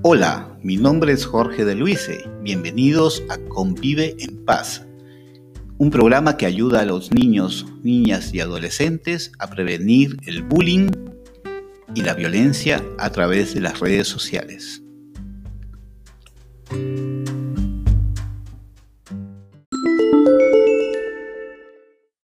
Hola, mi nombre es Jorge de Luise. Bienvenidos a Convive en Paz, un programa que ayuda a los niños, niñas y adolescentes a prevenir el bullying y la violencia a través de las redes sociales.